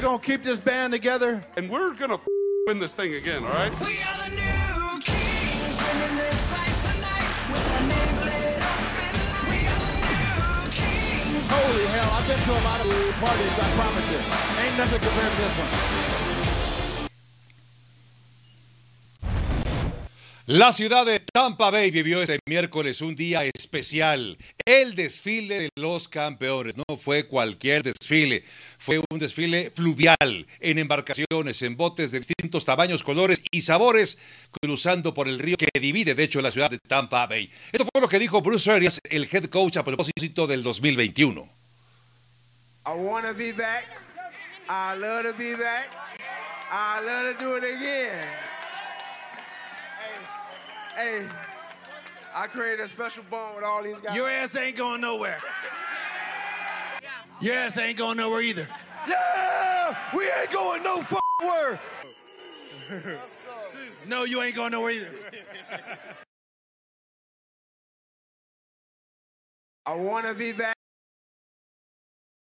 We're gonna keep this band together. and we're gonna win this thing again, all right? We are the new kings, winning this fight tonight with our name lit up in lights. We are the new kings. Holy hell, I've been to a lot of parties, I promise you. Ain't nothing compared to this one. La ciudad de Tampa Bay vivió este miércoles un día especial, el desfile de los campeones. No fue cualquier desfile, fue un desfile fluvial, en embarcaciones, en botes de distintos tamaños, colores y sabores, cruzando por el río que divide, de hecho, la ciudad de Tampa Bay. Esto fue lo que dijo Bruce Arias, el head coach a propósito del 2021. I want to be back. I love to be back. I love to do it again. Hey, I created a special bond with all these guys. Your ass ain't going nowhere. Your ass ain't going nowhere either. Yeah! We ain't going no f where. no, you ain't going nowhere either. I want to be back.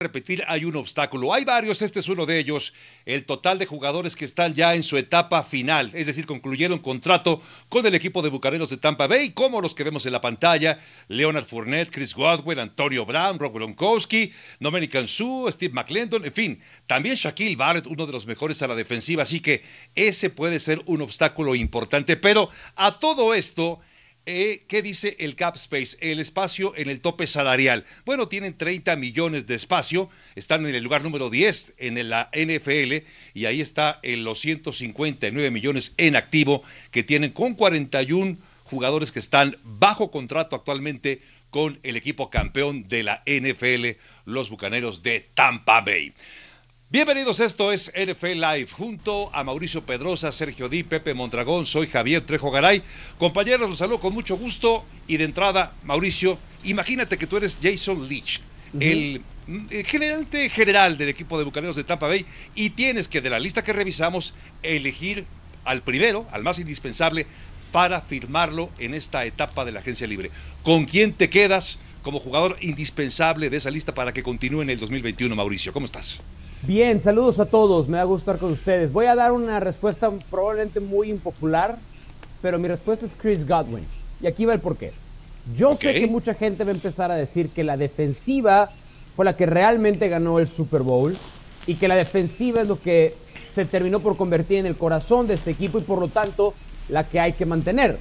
Repetir, hay un obstáculo. Hay varios, este es uno de ellos. El total de jugadores que están ya en su etapa final, es decir, concluyeron contrato con el equipo de Bucaneros de Tampa Bay, como los que vemos en la pantalla: Leonard Fournette, Chris Godwin, Antonio Brown, Rob Gronkowski, Dominican Sue, Steve McClendon, en fin, también Shaquille Barrett, uno de los mejores a la defensiva. Así que ese puede ser un obstáculo importante. Pero a todo esto. Eh, ¿Qué dice el cap space? El espacio en el tope salarial. Bueno, tienen 30 millones de espacio, están en el lugar número 10 en la NFL y ahí está en los 159 millones en activo que tienen con 41 jugadores que están bajo contrato actualmente con el equipo campeón de la NFL, los Bucaneros de Tampa Bay. Bienvenidos, esto es NFL Live, junto a Mauricio Pedrosa, Sergio Di, Pepe Mondragón, soy Javier Trejo Garay. Compañeros, los saludo con mucho gusto y de entrada, Mauricio, imagínate que tú eres Jason Leach, el, el gerente general del equipo de Bucaneros de Tampa Bay, y tienes que de la lista que revisamos elegir al primero, al más indispensable, para firmarlo en esta etapa de la agencia libre. ¿Con quién te quedas como jugador indispensable de esa lista para que continúe en el 2021, Mauricio? ¿Cómo estás? Bien, saludos a todos, me va a gustar con ustedes. Voy a dar una respuesta probablemente muy impopular, pero mi respuesta es Chris Godwin. Y aquí va el porqué. Yo sé que mucha gente va a empezar a decir que la defensiva fue la que realmente ganó el Super Bowl y que la defensiva es lo que se terminó por convertir en el corazón de este equipo y por lo tanto la que hay que mantener.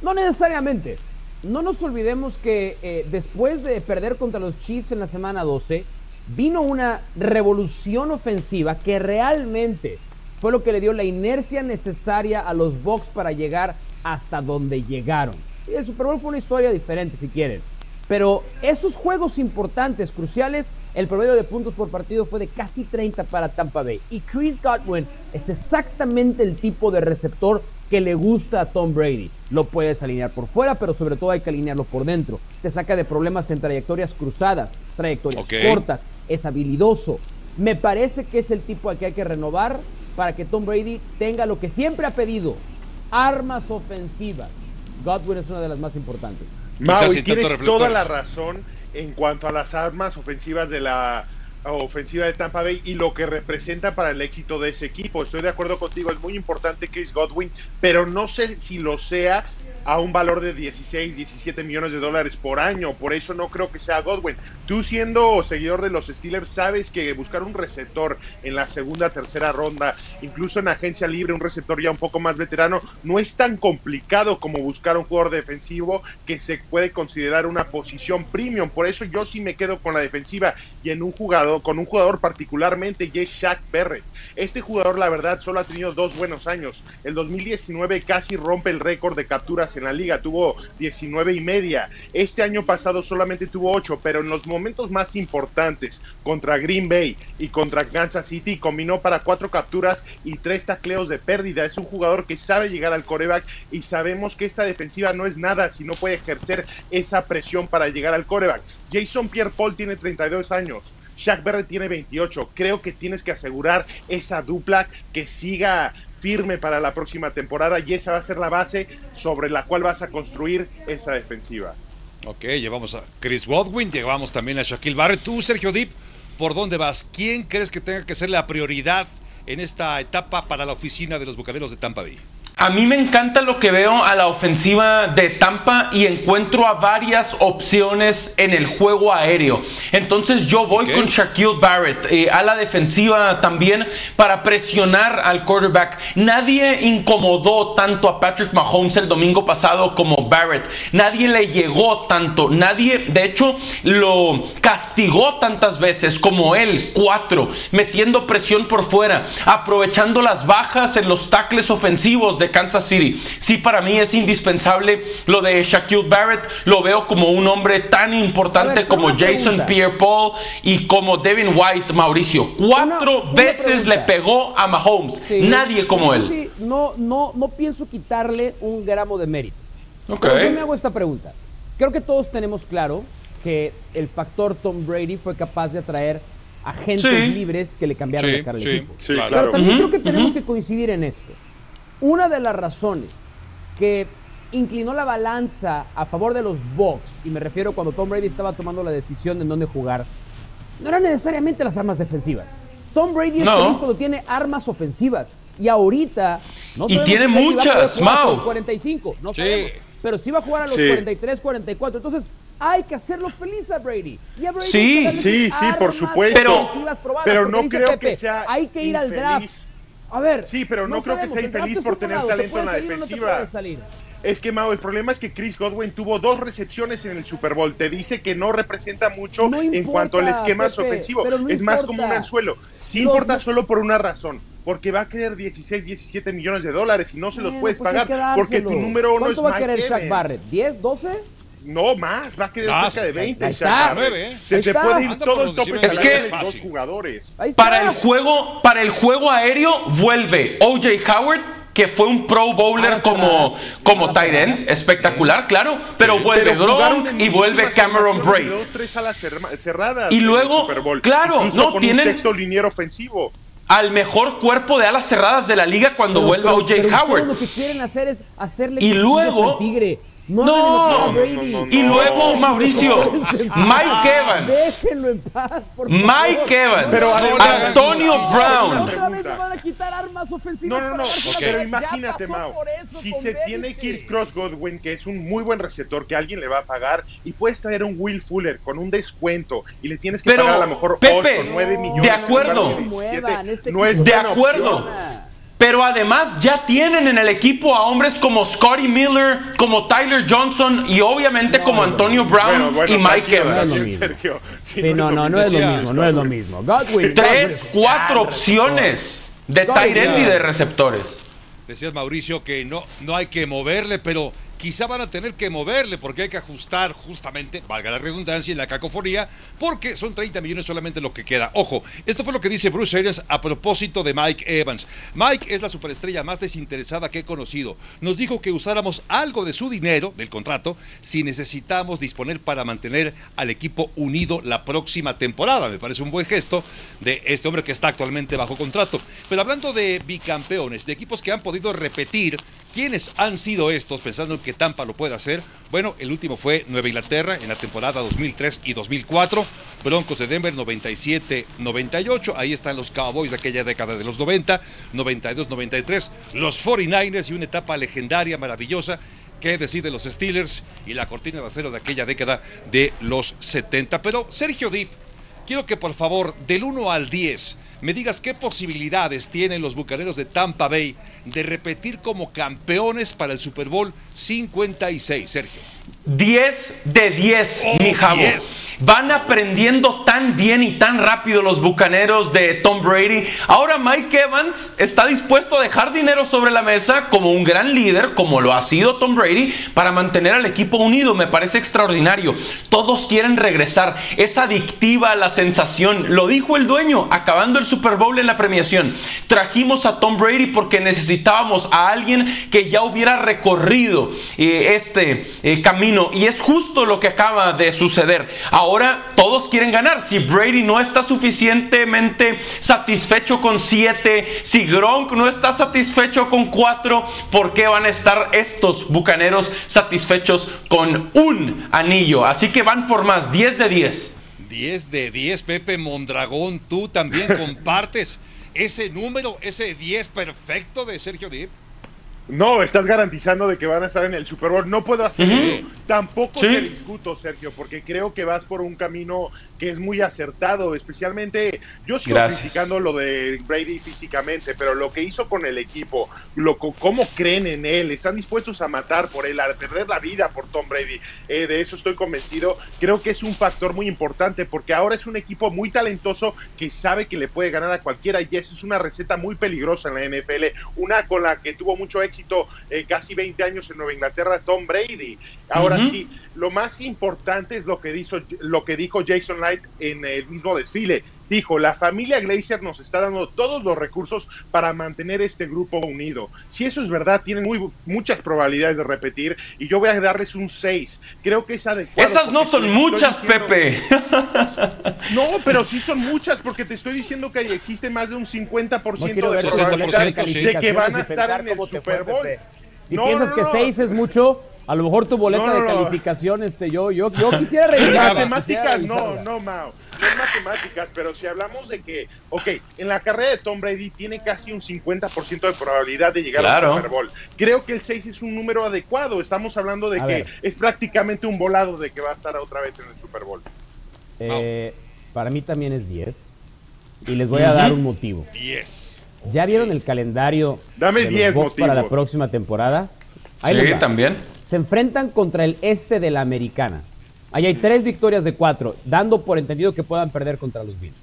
No necesariamente. No nos olvidemos que eh, después de perder contra los Chiefs en la semana 12, vino una revolución ofensiva que realmente fue lo que le dio la inercia necesaria a los Bucks para llegar hasta donde llegaron. Y el Super Bowl fue una historia diferente, si quieren. Pero esos juegos importantes, cruciales, el promedio de puntos por partido fue de casi 30 para Tampa Bay. Y Chris Godwin es exactamente el tipo de receptor que le gusta a Tom Brady. Lo puedes alinear por fuera, pero sobre todo hay que alinearlo por dentro. Te saca de problemas en trayectorias cruzadas, trayectorias cortas, es habilidoso. Me parece que es el tipo al que hay que renovar para que Tom Brady tenga lo que siempre ha pedido, armas ofensivas. Godwin es una de las más importantes. Mau, y tienes toda la razón en cuanto a las armas ofensivas de la ofensiva de Tampa Bay y lo que representa para el éxito de ese equipo. Estoy de acuerdo contigo, es muy importante Chris Godwin, pero no sé si lo sea a un valor de 16, 17 millones de dólares por año. Por eso no creo que sea Godwin. Tú siendo seguidor de los Steelers sabes que buscar un receptor en la segunda, tercera ronda, incluso en agencia libre, un receptor ya un poco más veterano, no es tan complicado como buscar un jugador defensivo que se puede considerar una posición premium. Por eso yo sí me quedo con la defensiva y en un jugador, con un jugador particularmente, y es Shaq Barrett. Este jugador, la verdad, solo ha tenido dos buenos años. El 2019 casi rompe el récord de capturas en la liga, tuvo 19 y media. Este año pasado solamente tuvo 8, pero en los momentos más importantes, contra Green Bay y contra Kansas City, combinó para cuatro capturas y tres tacleos de pérdida. Es un jugador que sabe llegar al coreback y sabemos que esta defensiva no es nada si no puede ejercer esa presión para llegar al coreback. Jason Pierre-Paul tiene 32 años. Shaq Barrett tiene 28. Creo que tienes que asegurar esa dupla que siga firme para la próxima temporada y esa va a ser la base sobre la cual vas a construir esa defensiva. Ok, llevamos a Chris Godwin, llevamos también a Shaquille Barrett. Tú, Sergio Dip, ¿por dónde vas? ¿Quién crees que tenga que ser la prioridad en esta etapa para la oficina de los Bucaneros de Tampa Bay? A mí me encanta lo que veo a la ofensiva de Tampa y encuentro a varias opciones en el juego aéreo. Entonces yo voy con Shaquille Barrett eh, a la defensiva también para presionar al quarterback. Nadie incomodó tanto a Patrick Mahomes el domingo pasado como Barrett. Nadie le llegó tanto. Nadie, de hecho, lo castigó tantas veces como él, cuatro, metiendo presión por fuera, aprovechando las bajas en los tackles ofensivos de Kansas City. Sí, para mí es indispensable lo de Shaquille Barrett. Lo veo como un hombre tan importante ver, como Jason. Pierre-Paul y como Devin White, Mauricio. Cuatro Una- una veces pregunta. le pegó a Mahomes. Sí, Nadie sí, como sí, él. sí, no, no, no pienso quitarle un gramo de mérito. Ok. Pero yo me hago esta pregunta. Creo que todos tenemos claro que el factor Tom Brady fue capaz de atraer agentes Sí. libres que le cambiaron Sí, la cara al sí, equipo. Sí, claro. Pero claro. también creo que tenemos que coincidir en esto. Una de las razones que inclinó la balanza a favor de los Bucks, y me refiero cuando Tom Brady estaba tomando la decisión de en dónde jugar, no eran necesariamente las armas defensivas. Tom Brady es No. feliz cuando tiene armas ofensivas. Y ahorita. No Y tiene a muchas, Mau. los 45. No Sí. sabemos. Pero sí va a jugar a los Sí. 43, 44. Entonces, hay que hacerlo feliz a Brady. Y a Brady Sí, sí, sí, por supuesto. Pero- pero no creo Pepe, que sea Hay que ir al draft. A ver. Sí, pero no creo que sea infeliz por tener te talento en la salir no defensiva. salir. Es que, Mau, el problema es que Chris Godwin tuvo dos recepciones en el Super Bowl. Te dice que no representa mucho No en cuanto al esquema Pepe, ofensivo. es más como un anzuelo. Sí Los- importa solo por una razón. Porque va a querer 16, 17 millones de dólares y no se los Bueno, puedes pues pagar que porque tu número uno ¿Cuánto es va a Mike querer Shaq. Barrett? ¿10, 12? No, más, va a querer Más, cerca de 20. ahí Shaq está. Barrett. Nueve, ¿eh? Se te puede ir Anda todo el tope Es que- dos jugadores. Para el juego, para el juego aéreo vuelve OJ Howard, que fue un Pro Bowler Ala como, como Ala tight end, espectacular, claro, pero vuelve Pero Gronk y vuelve Cameron cerradas Y luego, claro, no, con tienen- un sexto liniero ofensivo. Al mejor cuerpo de alas cerradas de la liga cuando Pero- vuelva OJ Howard. lo que quieren hacer es hacerle Y luego- al tigre. No, No, no, no, Y no. luego, Mauricio, Mike Evans, Déjenlo en paz, por favor. Mike Evans, Pero Antonio No, Brown. no, Otra vez le van a quitar armas ofensivas. No, no, Pero imagínate, eso Si se tiene que ir Cross Godwin, que es un muy buen receptor que alguien le va a pagar, y puedes traer un Will Fuller con un descuento y le tienes que Pero, pagar a lo mejor Pepe, 8, 9 millones. de acuerdo. de 17, Muevan, este no es De acuerdo. opción. Pero además ya tienen en el equipo a hombres como Scotty Miller, como Tyler Johnson y obviamente No, como no, Antonio Brown bueno, y Mike No Evans. mismo. Sergio. Sí, Sí, no, no, no es lo mismo, no es lo mismo. Godwin. Tres, Godwin, cuatro gran opciones de tight end y de receptores. Decías Mauricio que no, no hay que moverle, pero quizá van a tener que moverle porque hay que ajustar justamente, valga la redundancia y la cacofonía, porque son 30 millones solamente lo que queda. Ojo, esto fue lo que dice Bruce Arians a propósito de Mike Evans. Mike es la superestrella más desinteresada que he conocido. Nos dijo que usáramos algo de su dinero, del contrato, si necesitamos disponer para mantener al equipo unido la próxima temporada. Me parece un buen gesto de este hombre que está actualmente bajo contrato. Pero hablando de bicampeones, de equipos que han podido repetir, ¿quiénes han sido estos pensando en que Tampa lo puede hacer? Bueno, el último fue Nueva Inglaterra en la temporada 2003 y 2004, Broncos de Denver 97-98, ahí están los Cowboys de aquella década de los 90, 92-93, los 49ers y una etapa legendaria, maravillosa, qué decir de los Steelers y la cortina de acero de aquella década de los 70. Pero Sergio Dip, quiero que por favor, del 1 al 10, me digas qué posibilidades tienen los bucaneros de Tampa Bay de repetir como campeones para el Super Bowl 56, Sergio. 10 de 10, Oh, mi jabo. 10. Van aprendiendo tan bien y tan rápido los bucaneros de Tom Brady. Ahora Mike Evans está dispuesto a dejar dinero sobre la mesa como un gran líder, como lo ha sido Tom Brady, para mantener al equipo unido. Me parece extraordinario. Todos quieren regresar. Es adictiva la sensación. Lo dijo el dueño acabando el Super Bowl en la premiación. Trajimos a Tom Brady porque necesitábamos a alguien que ya hubiera recorrido eh, este eh, camino. Y es justo lo que acaba de suceder. Ahora todos quieren ganar. Si Brady no está suficientemente satisfecho con siete, si Gronk no está satisfecho con cuatro, ¿por qué van a estar estos bucaneros satisfechos con un anillo? Así que van por más, 10 de 10. 10 de 10, Pepe Mondragón, tú también compartes ese número, ese 10 perfecto de Sergio Dip. No, estás garantizando de que van a estar en el Super Bowl. No puedo hacerlo. Tampoco Sí. te discuto, Sergio, porque creo que vas por un camino que es muy acertado. Especialmente, yo sigo Gracias. criticando lo de Brady físicamente, pero lo que hizo con el equipo, lo cómo creen en él, están dispuestos a matar por él, a perder la vida por Tom Brady. Eh, de eso estoy convencido. Creo que es un factor muy importante porque ahora es un equipo muy talentoso que sabe que le puede ganar a cualquiera y eso es una receta muy peligrosa en la NFL, una con la que tuvo mucho éxito eh, casi 20 años en Nueva Inglaterra Tom Brady. Ahora Sí, lo más importante es lo que dijo, lo que dijo Jason Light en el mismo desfile. Dijo, la familia Glazer nos está dando todos los recursos para mantener este grupo unido. Si eso es verdad, tienen muy, muchas probabilidades de repetir y yo voy a darles un 6. Creo que es adecuado. Esas no son muchas, diciendo- Pepe. No, pero sí son muchas porque te estoy diciendo que existe más de un 50% No de ver tu 60%, boleta de que van a estar en el Super Bowl. Si No, piensas no, que no. 6 es mucho, a lo mejor tu boleta No, no, de no. calificación, este, yo, yo, yo quisiera Sí, revisarla. matemáticas, no, no, Mao. No es matemáticas, pero si hablamos de que, ok, en la carrera de Tom Brady tiene casi un 50% de probabilidad de llegar Claro. al Super Bowl. Creo que el 6 es un número adecuado. Estamos hablando de A que ver. es prácticamente un volado de que va a estar otra vez en el Super Bowl. Eh, para mí también es 10. Y les voy a dar un motivo. 10. ¿Ya vieron el calendario Dame de los 10 Bucks para la próxima temporada? Ahí Sí, va. también. Se enfrentan contra el este de la americana. Ahí hay tres victorias de cuatro, dando por entendido que puedan perder contra los Bills.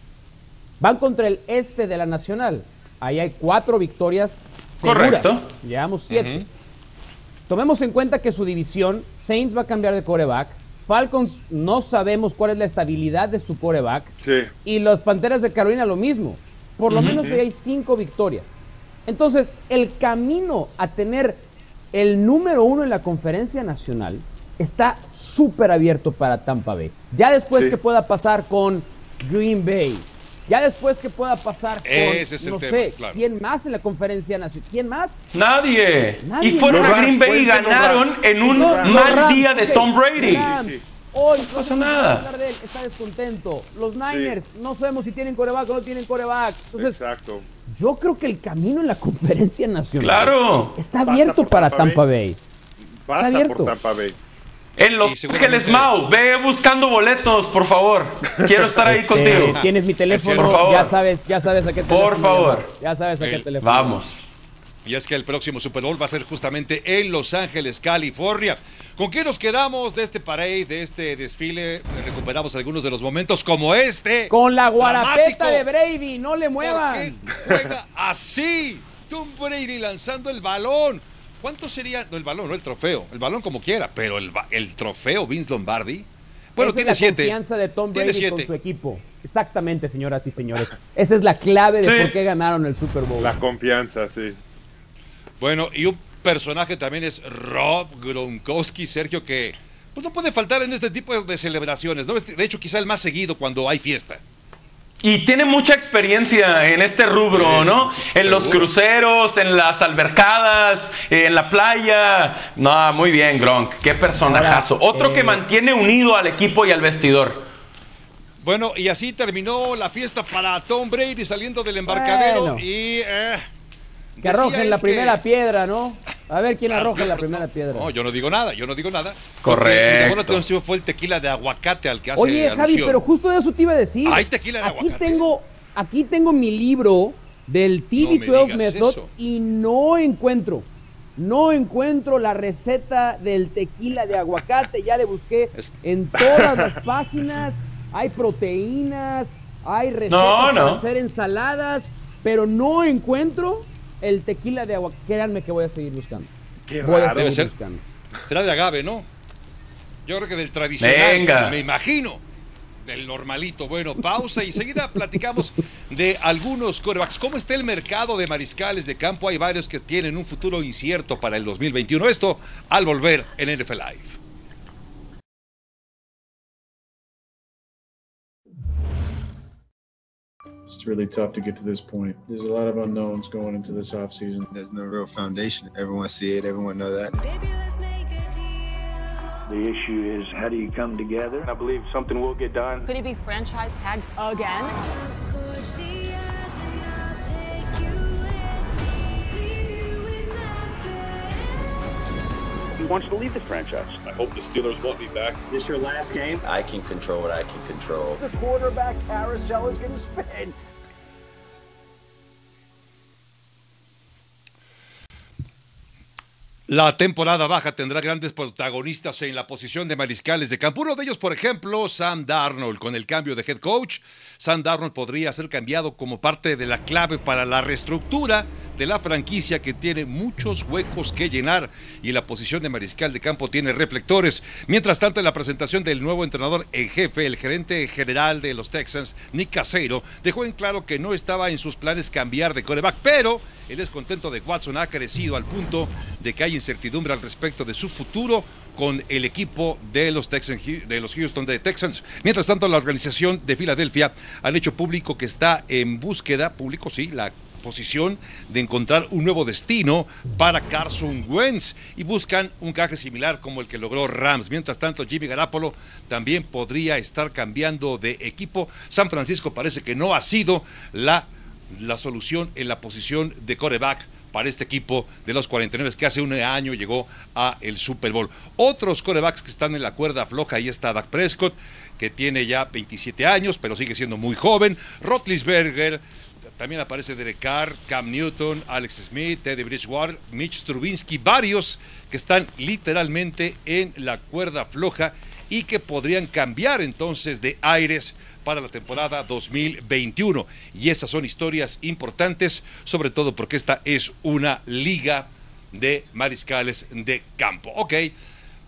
Van contra el este de la nacional. Ahí hay cuatro victorias seguras. Correcto. Llevamos siete. Tomemos en cuenta que su división, Saints va a cambiar de coreback. Falcons no sabemos cuál es la estabilidad de su coreback. Sí. Y los Panteras de Carolina lo mismo. Por lo menos ahí hay cinco victorias. Entonces, el camino a tener el número uno en la conferencia nacional está súper abierto para Tampa Bay. Ya después Sí. que pueda pasar con Green Bay, ya después que pueda pasar con, Ese es el no tema, sé, claro. ¿quién más en la conferencia nacional? ¿Quién más? Nadie. Nadie. Y fueron Los a Rams, Green Bay y ganaron en un mal Rams, día de Tom Brady. Rams, Sí, sí. Hoy no pasa nada. de él, está descontento. Los Niners, no sabemos si tienen coreback o no tienen coreback. Entonces, Exacto. Yo creo que el camino en la conferencia nacional Claro. está abierto para Tampa Tampa Bay. Pasa abierto. por Tampa Bay. En Los seguramente- Ángeles, Mau, ve buscando boletos, por favor. Quiero estar ahí Este, contigo. Tienes mi teléfono, Por favor. ya sabes, ya sabes a qué teléfono. Por favor. Ya sabes a qué El- teléfono. Vamos. Y es que el próximo Super Bowl va a ser justamente en Los Ángeles, California. ¿Con qué nos quedamos de este parade, de este desfile? Recuperamos algunos de los momentos como este. Con la guarapeta dramático. de Brady, no le ¿Por muevan. qué juega así? Tom Brady lanzando el balón. ¿Cuánto sería? No, el balón, no el trofeo. El balón como quiera, pero el, ba- el trofeo Vince Lombardi. Bueno, Esa tiene es la siete. confianza de Tom Tiene Brady con siete. su equipo. Exactamente, señoras y señores. Esa es la clave de Sí. por qué ganaron el Super Bowl. La confianza, sí. Bueno, y un personaje también es Rob Gronkowski, Sergio, que pues no puede faltar en este tipo de celebraciones. ¿no? De hecho, quizá el más seguido cuando hay fiesta. Y tiene mucha experiencia en este rubro, ¿no? En los cruceros, en las albercadas, en la playa. No, muy bien, Gronk. Qué personajazo. Otro que eh, mantiene unido al equipo y al vestidor. Bueno, y así terminó la fiesta para Tom Brady saliendo del embarcadero Bueno. y... eh, Que arrojen la que- primera piedra, ¿no? A ver quién Ah, arroja yo- la no, primera piedra. No, yo no digo nada, yo no digo nada. Correcto. Lo que atención fue el tequila de aguacate al que hace Oye, Javi, alusión. pero justo de eso te iba a decir. Hay tequila de aquí aguacate. tengo, aquí tengo mi libro del TV12 digas Method eso. y no encuentro. No encuentro la receta del tequila de aguacate. Ya le busqué Es- en todas las páginas. Hay proteínas, hay recetas No, no. para hacer ensaladas, pero no encuentro el tequila de aguacate. Créanme que voy a seguir buscando. Qué Voy a seguir ser. buscando. Será de agave, ¿no? Yo creo que del tradicional. Venga. Me imagino. Del normalito. Bueno, pausa y enseguida platicamos de algunos corebacks. ¿Cómo está el mercado de mariscales de campo? Hay varios que tienen un futuro incierto para el 2021. Esto al volver en NFL Live. It's really tough to get to this point. There's a lot of unknowns going into this offseason. There's no real foundation. Everyone see it. Everyone know that. The issue is how do you come together? I believe something will get done. Could he be franchise tagged again? Wants to leave the franchise. I hope the Steelers want me back. This your last game? I can control what I can control. The quarterback carousel is going to spin. La temporada baja tendrá grandes protagonistas en la posición de mariscales de campo. Uno de ellos, por ejemplo, Sam Darnold. Con el cambio de head coach, Sam Darnold podría ser cambiado como parte de la clave para la reestructura de la franquicia que tiene muchos huecos que llenar y la posición de mariscal de campo tiene reflectores. Mientras tanto, en la presentación del nuevo entrenador en jefe, el gerente general de los Texans, Nick Casero, dejó en claro que no estaba en sus planes cambiar de coreback, pero el descontento de Watson ha crecido al punto de que hay incertidumbre al respecto de su futuro con el equipo de los, Texans, de los Houston de Texans. Mientras tanto, la organización de Filadelfia han hecho público que está en búsqueda, público sí, la posición de encontrar un nuevo destino para Carson Wentz y buscan un caje similar como el que logró Rams. Mientras tanto, Jimmy Garapolo también podría estar cambiando de equipo. San Francisco parece que no ha sido la, la solución en la posición de coreback para este equipo de los 49 que hace un año llegó a el Super Bowl. Otros corebacks que están en la cuerda floja, ahí está Dak Prescott, que tiene ya 27 años, pero sigue siendo muy joven. Rotlisberger, también aparece Derek Carr, Cam Newton, Alex Smith, Teddy Bridgewater, Mitch Trubinsky, varios que están literalmente en la cuerda floja y que podrían cambiar entonces de aires para la temporada 2021. Y esas son historias importantes, sobre todo porque esta es una liga de mariscales de campo. Ok,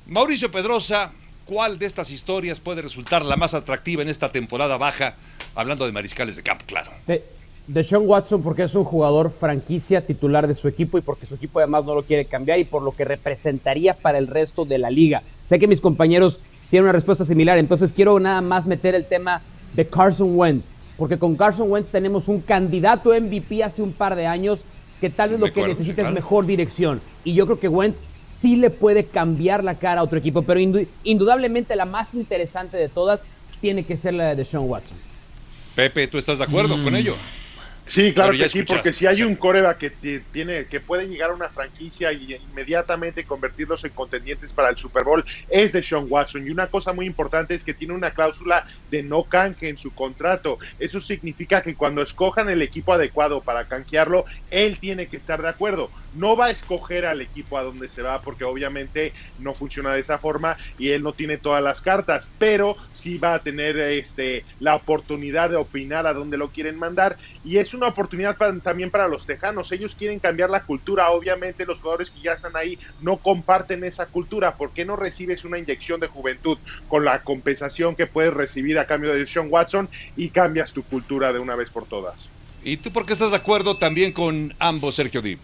Mauricio Pedrosa, ¿cuál de estas historias puede resultar la más atractiva en esta temporada baja? Hablando de mariscales de campo, claro. De, Sean Watson porque es un jugador franquicia titular de su equipo y porque su equipo además no lo quiere cambiar y por lo que representaría para el resto de la liga. Sé que mis compañeros tienen una respuesta similar, entonces quiero nada más meter el tema de Carson Wentz, porque con Carson Wentz tenemos un candidato MVP hace un par de años que tal vez Sí, lo que necesita es mejor dirección. Y yo creo que Wentz sí le puede cambiar la cara a otro equipo, pero indu- indudablemente la más interesante de todas tiene que ser la de Sean Watson. Pepe, ¿tú estás de acuerdo con ello? Sí, claro que sí, porque si hay un coreback que ti- tiene, que puede llegar a una franquicia y inmediatamente convertirlos en contendientes para el Super Bowl, es de Sean Watson. Y una cosa muy importante es que tiene una cláusula de no canje en su contrato. Eso significa que cuando escojan el equipo adecuado para canjearlo, él tiene que estar de acuerdo. No va a escoger al equipo a donde se va, porque obviamente no funciona de esa forma y él no tiene todas las cartas, pero sí va a tener este, la oportunidad de opinar a dónde lo quieren mandar. Y es una oportunidad también para los tejanos. Ellos quieren cambiar la cultura. Obviamente los jugadores que ya están ahí no comparten esa cultura. ¿Por qué no recibes una inyección de juventud con la compensación que puedes recibir a cambio de Sean Watson y cambias tu cultura de una vez por todas? ¿Y tú por qué estás de acuerdo también con ambos, Sergio Dip?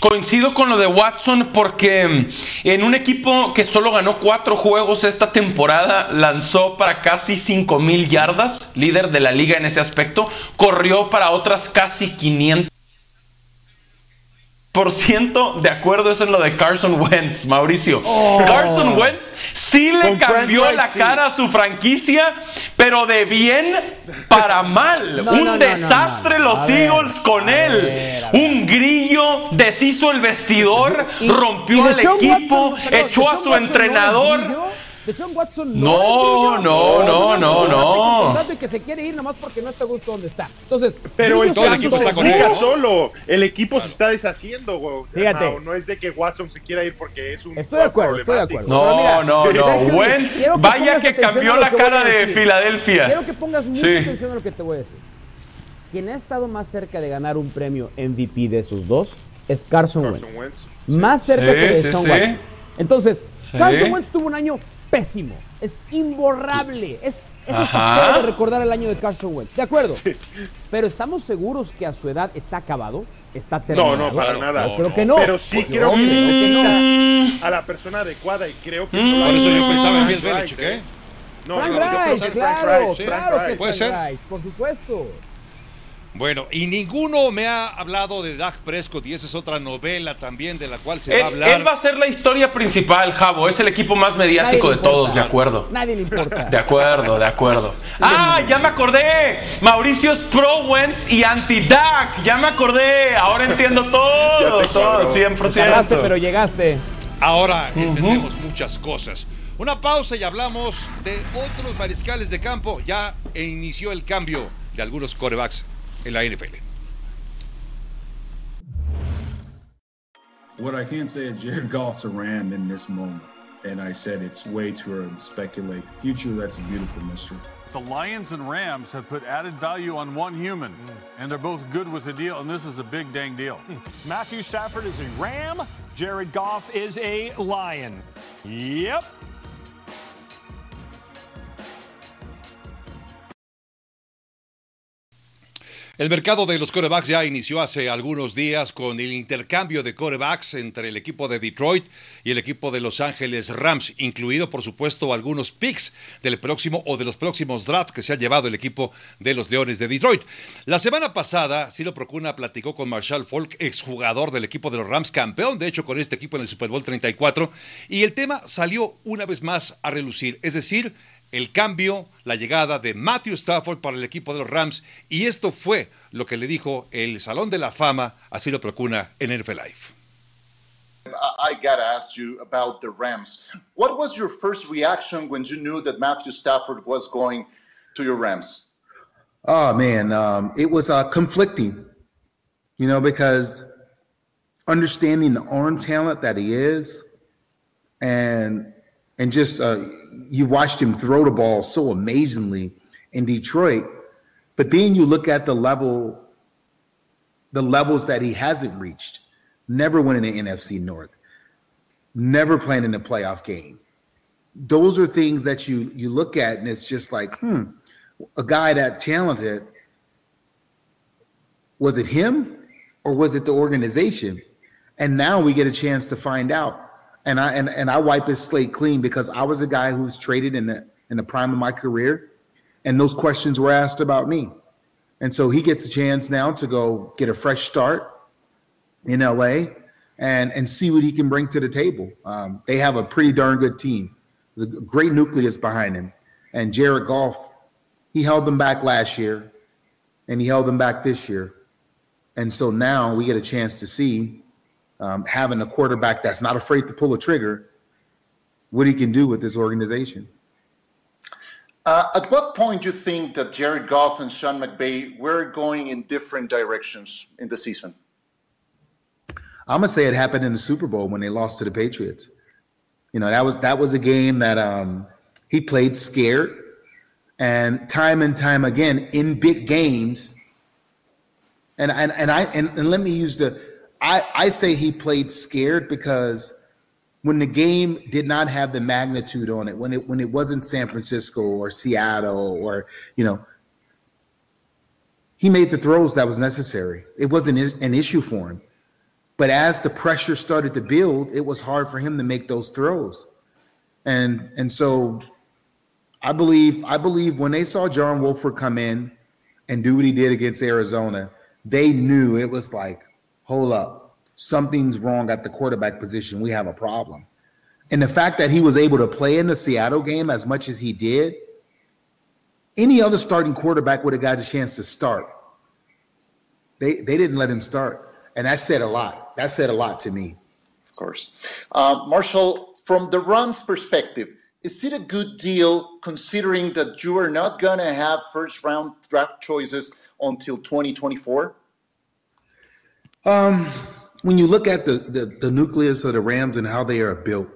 Coincido con lo de Watson porque mm, en un equipo que solo ganó cuatro juegos esta temporada, lanzó para casi 5 mil yardas, líder de la liga en ese aspecto, corrió para otras casi 500 por ciento de acuerdo es en lo de Carson Wentz, Mauricio. Carson Wentz sí le Con cambió Frank la Wright, sí. cara a su franquicia, pero de bien para mal. No, Un no, desastre no, los A ver, Eagles con él. ver. Un grillo deshizo el vestidor, Y- rompió Deshaun equipo, Watson, echó a su entrenador. Deshaun Watson No, no, no, no, no, no. Y que se quiere ir nomás porque no está a gusto donde está. Entonces, Pero el todo el equipo está con todo. él, solo. El equipo se está deshaciendo, güey. Fíjate. No, no es de que Watson se quiera ir porque es un Estoy de acuerdo, estoy de acuerdo. No, mira, no, no. Wentz, vaya que cambió la cara de. Filadelfia. Quiero que pongas mucha Sí. atención a lo que te voy a decir. Quien ha estado más cerca de ganar un premio MVP de esos dos es Carson, Carson Wentz. Wentz. Más cerca Sí, que de sí, Sean sí. Watson. Entonces, Sí. Carson Wentz tuvo un año pésimo. Es imborrable. Es, es hasta de recordar el año de Carson Wentz. De acuerdo. Pero estamos seguros que a su edad está acabado. Está terminado. no, para No, nada. Yo creo que no. Pero sí creo que necesita a la persona adecuada y creo que Mm. Por eso yo pensaba en Bill Belichick, ¿eh? No, Frank Reich, en Frank claro, Reich, Frank claro que. Puede Frank ser. Reich, por supuesto. Bueno, y ninguno me ha hablado de Dak Prescott y esa es otra novela también de la cual se Él, va a hablar. él va a ser la historia principal, Javo. Es el equipo más mediático de todos, de acuerdo. Nadie le importa. De acuerdo, de acuerdo. Ah, ya me acordé. Mauricio es pro Wentz y anti Dak. Ya me acordé. Ahora entiendo todo, todo, 100%. Tardaste, pero llegaste. Ahora entendemos muchas cosas. Una pausa y hablamos de otros mariscales de campo. Ya inició el cambio de algunos corebacks en la NFL. What I can say is Jared Goff's a Ram in this moment. And I said it's way too early to speculate. Future, that's a beautiful mystery. The Lions and Rams have put added value on one human, mm. and they're both good with the deal, and this is a big dang deal. Hmm. Matthew Stafford is a Ram. Jared Goff is a Lion. Yep. El mercado de los corebacks ya inició hace algunos días con el intercambio de corebacks entre el equipo de Detroit y el equipo de Los Ángeles Rams, incluido por supuesto algunos picks del próximo o de los próximos drafts que se ha llevado el equipo de los Leones de Detroit. La semana pasada, Silo Procuna platicó con Marshall Falk, exjugador del equipo de los Rams, campeón de hecho con este equipo en el Super Bowl 34, y el tema salió una vez más a relucir, es decir, el cambio, la llegada de Matthew Stafford para el equipo de los Rams, y esto fue lo que le dijo el Salón de la Fama a Ciro Procuna en NFL Live. I I gotta ask you about the Rams. What was your first reaction when you knew that Matthew Stafford was going to your Rams? Oh man, um, it was uh, conflicting, you know, because understanding the arm talent that he is, and and just uh, you watched him throw the ball so amazingly in Detroit, but then you look at the level, the levels that he hasn't reached. Never winning the NFC North, never playing in a playoff game. Those are things that you you look at, and it's just like, hmm, a guy that talented. Was it him or was it the organization? And now we get a chance to find out. And I and, and I wipe his slate clean because I was a guy who was traded in the in the prime of my career, and those questions were asked about me. And so he gets a chance now to go get a fresh start in LA and and see what he can bring to the table. Um, they have a pretty darn good team. There's a great nucleus behind him. And Jared Goff, he held them back last year, and he held them back this year. And so now we get a chance to see um, having a quarterback that's not afraid to pull a trigger, what he can do with this organization. Uh, at what point do you think that Jared Goff and Sean McVay were going in different directions in the season? I'm gonna say it happened in the Super Bowl when they lost to the Patriots. You know, that was that was a game that um, he played scared, and time and time again in big games. And and and I and, and let me use the I I say he played scared because when the game did not have the magnitude on it, when it when it wasn't San Francisco or Seattle or you know, he made the throws that was necessary. It wasn't an issue for him. But as the pressure started to build, it was hard for him to make those throws. And and so I believe I believe when they saw John Wolford come in and do what he did against Arizona, they knew it was like, hold up, something's wrong at the quarterback position. We have a problem. And the fact that he was able to play in the Seattle game as much as he did, any other starting quarterback would have got a chance to start. They they didn't let him start. And that said a lot. That said a lot to me. Of course. Uh, Marshall, from the Rams' perspective, is it a good deal considering that you are not going to have first round draft choices until 2024? Um, when you look at the, the the nucleus of the Rams and how they are built,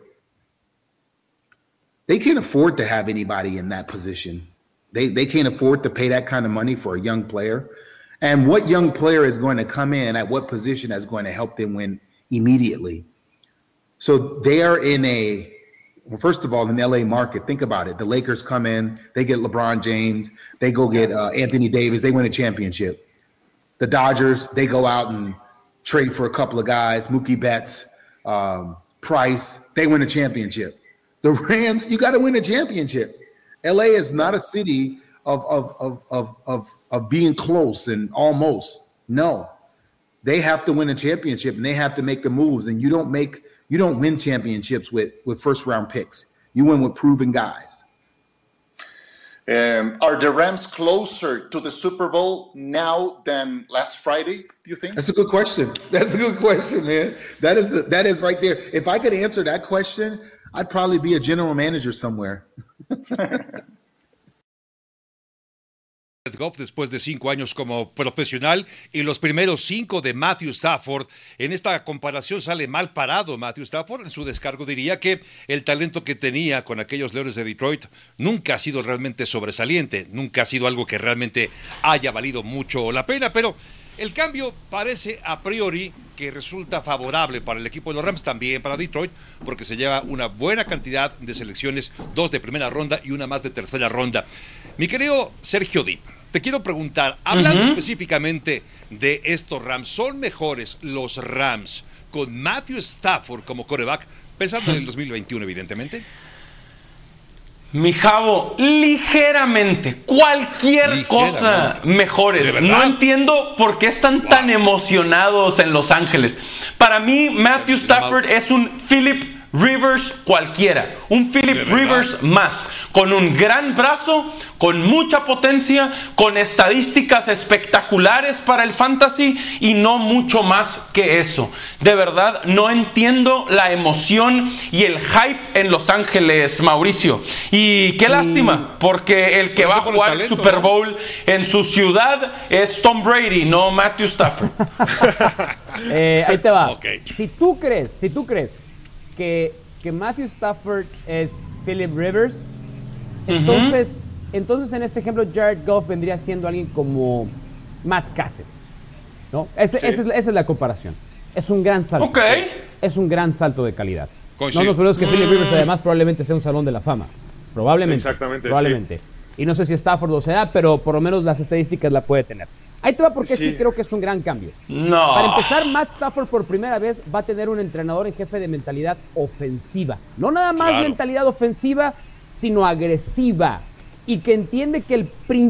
they can't afford to have anybody in that position. They they can't afford to pay that kind of money for a young player. And what young player is going to come in at what position that's going to help them win immediately? So they are in a well, first of all, in the LA market, think about it. The Lakers come in, they get LeBron James, they go get uh, Anthony Davis, they win a championship. The Dodgers, they go out and trade for a couple of guys, Mookie Betts, um, Price, they win a championship. The Rams, you got to win a championship. LA is not a city of of of of of of being close and almost. No, they have to win a championship and they have to make the moves. And you don't make you don't win championships with with first round picks. You win with proven guys. Um, are the Rams closer to the Super Bowl now than last Friday? Do you think? That's a good question. That's a good question, man. That is the that is right there. If I could answer that question, I'd probably be a general manager somewhere. Después de cinco años como profesional y los primeros cinco de Matthew Stafford. En esta comparación sale mal parado Matthew Stafford. En su descargo diría que el talento que tenía con aquellos Leones de Detroit nunca ha sido realmente sobresaliente, nunca ha sido algo que realmente haya valido mucho la pena, pero el cambio parece a priori que resulta favorable para el equipo de los Rams, también para Detroit, porque se lleva una buena cantidad de selecciones, dos de primera ronda y una más de tercera ronda. Mi querido Sergio Dip, te quiero preguntar, hablando específicamente de estos Rams, ¿son mejores los Rams con Matthew Stafford como coreback, pensando en el 2021 evidentemente? Mi Javo, ligeramente, cualquier Ligeramente. cosa mejores. No entiendo por qué están tan emocionados en Los Ángeles. Para mí, Matthew Stafford es un Philip Rivers cualquiera, un Philip. Rivers más, con un gran brazo, con mucha potencia, con estadísticas espectaculares para el fantasy y no mucho más que eso. De verdad, no entiendo la emoción y el hype en Los Ángeles, Mauricio. Y qué lástima, porque el que Pero va a el jugar talento, Super ¿no? Bowl en su ciudad es Tom Brady, no Matthew Stafford. Eh, ahí te va. Si tú crees, si tú crees que, que Matthew Stafford es Philip Rivers, entonces, entonces en este ejemplo Jared Goff vendría siendo alguien como Matt Cassett. ¿no? Ese- Sí. esa, es, la- esa es la comparación. Es un gran salto. Es un gran salto de calidad. Coincido. No nos olvidemos que Philip Mm. Rivers además probablemente sea un salón de la fama. Probablemente. Exactamente, Probablemente. Y no sé si Stafford lo sea, pero por lo menos las estadísticas la puede tener. Ahí te va porque sí, Sí. creo que es un gran cambio. No. Para empezar, Matt Stafford por primera vez va a tener un entrenador en jefe de mentalidad ofensiva. No nada más Claro. mentalidad ofensiva, sino agresiva. Y que entiende que el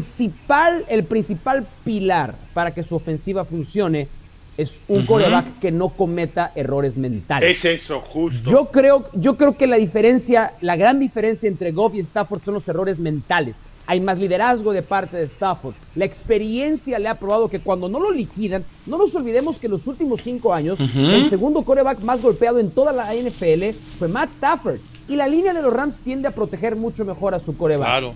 principal, el principal pilar para que su ofensiva funcione es un coreback que no cometa errores mentales. Es eso, justo. Yo creo, yo creo que la diferencia, la gran diferencia entre Goff y Stafford son los errores mentales. Hay más liderazgo de parte de Stafford. La experiencia le ha probado que cuando no lo liquidan, no nos olvidemos que en los últimos cinco años, el segundo coreback más golpeado en toda la NFL fue Matt Stafford. Y la línea de los Rams tiende a proteger mucho mejor a su coreback. Claro.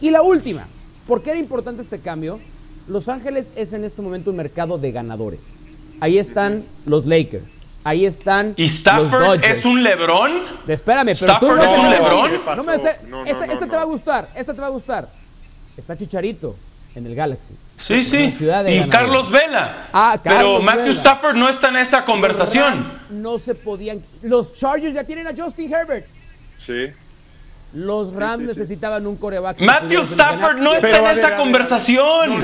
Y la última, ¿por qué era importante este cambio? Los Ángeles es en este momento un mercado de ganadores. Ahí están los Lakers. Ahí están ¿Y los Stafford es un Lebrón? Espérame, pero tú ¿Stafford no es un Lebrón? ¿Qué No me No, no, esta no, esta te no. va a gustar, esta te va a gustar. Está Chicharito en el Galaxy. Sí, sí. ciudad de Y ganadores. Carlos Vela. Ah, Pero Carlos Matthew Vela. Stafford no está en esa conversación. Los no se podían. Los Chargers ya tienen a Justin Herbert. Sí. Los Rams sí, sí. necesitaban un coreback. Matthew Stafford no está en esa ver, conversación.